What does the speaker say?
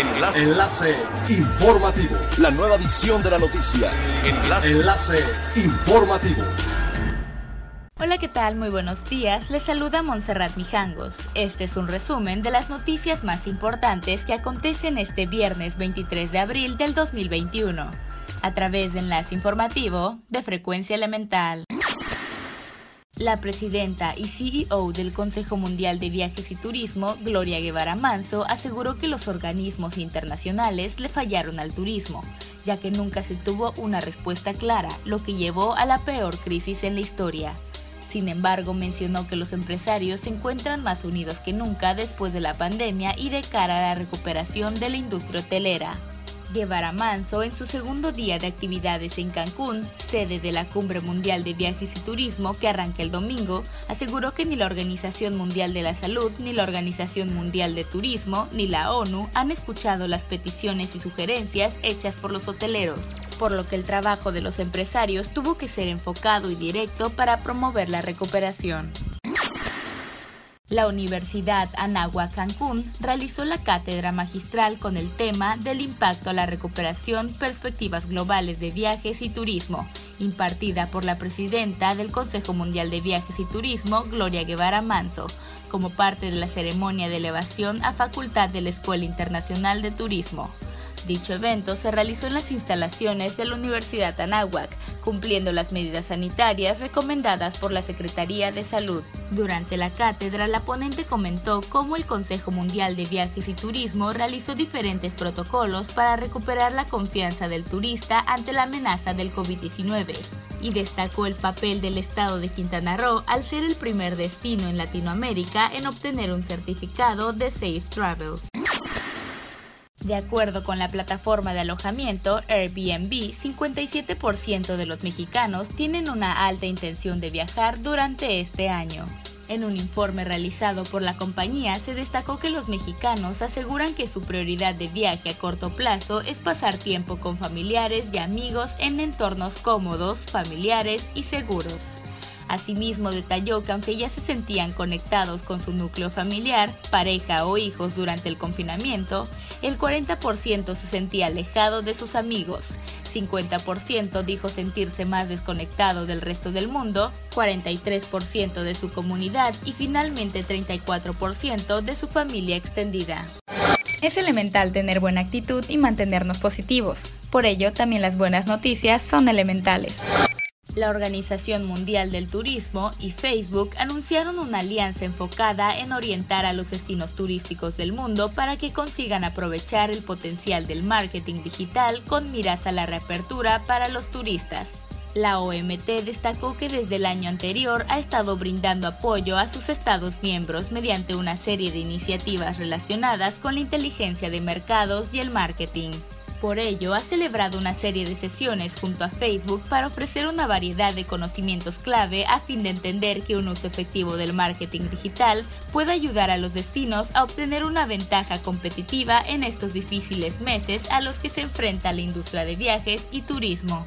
Enlace. Enlace informativo. La nueva edición de la noticia. Enlace. Enlace informativo. Hola, ¿qué tal? Muy buenos días. Les saluda Montserrat Mijangos. Este es un resumen de las noticias más importantes que acontecen este viernes 23 de abril del 2021, a través de Enlace Informativo de Frecuencia Elemental. La presidenta y CEO del Consejo Mundial de Viajes y Turismo, Gloria Guevara Manso, aseguró que los organismos internacionales le fallaron al turismo, ya que nunca se tuvo una respuesta clara, lo que llevó a la peor crisis en la historia. Sin embargo, mencionó que los empresarios se encuentran más unidos que nunca después de la pandemia y de cara a la recuperación de la industria hotelera. Guevara Manso, en su segundo día de actividades en Cancún, sede de la Cumbre Mundial de Viajes y Turismo que arranca el domingo, aseguró que ni la Organización Mundial de la Salud, ni la Organización Mundial de Turismo, ni la ONU han escuchado las peticiones y sugerencias hechas por los hoteleros, por lo que el trabajo de los empresarios tuvo que ser enfocado y directo para promover la recuperación. La Universidad Anáhuac Cancún realizó la cátedra magistral con el tema del impacto a la recuperación, perspectivas globales de viajes y turismo, impartida por la presidenta del Consejo Mundial de Viajes y Turismo, Gloria Guevara Manso, como parte de la ceremonia de elevación a facultad de la Escuela Internacional de Turismo. Dicho evento se realizó en las instalaciones de la Universidad Anáhuac, cumpliendo las medidas sanitarias recomendadas por la Secretaría de Salud. Durante la cátedra, la ponente comentó cómo el Consejo Mundial de Viajes y Turismo realizó diferentes protocolos para recuperar la confianza del turista ante la amenaza del COVID-19 y destacó el papel del estado de Quintana Roo al ser el primer destino en Latinoamérica en obtener un certificado de Safe Travel. De acuerdo con la plataforma de alojamiento Airbnb, 57% de los mexicanos tienen una alta intención de viajar durante este año. En un informe realizado por la compañía se destacó que los mexicanos aseguran que su prioridad de viaje a corto plazo es pasar tiempo con familiares y amigos en entornos cómodos, familiares y seguros. Asimismo, detalló que aunque ya se sentían conectados con su núcleo familiar, pareja o hijos durante el confinamiento, el 40% se sentía alejado de sus amigos, 50% dijo sentirse más desconectado del resto del mundo, 43% de su comunidad y finalmente 34% de su familia extendida. Es elemental tener buena actitud y mantenernos positivos. Por ello, también las buenas noticias son elementales. La Organización Mundial del Turismo y Facebook anunciaron una alianza enfocada en orientar a los destinos turísticos del mundo para que consigan aprovechar el potencial del marketing digital con miras a la reapertura para los turistas. La OMT destacó que desde el año anterior ha estado brindando apoyo a sus Estados miembros mediante una serie de iniciativas relacionadas con la inteligencia de mercados y el marketing. Por ello, ha celebrado una serie de sesiones junto a Facebook para ofrecer una variedad de conocimientos clave a fin de entender que un uso efectivo del marketing digital puede ayudar a los destinos a obtener una ventaja competitiva en estos difíciles meses a los que se enfrenta la industria de viajes y turismo.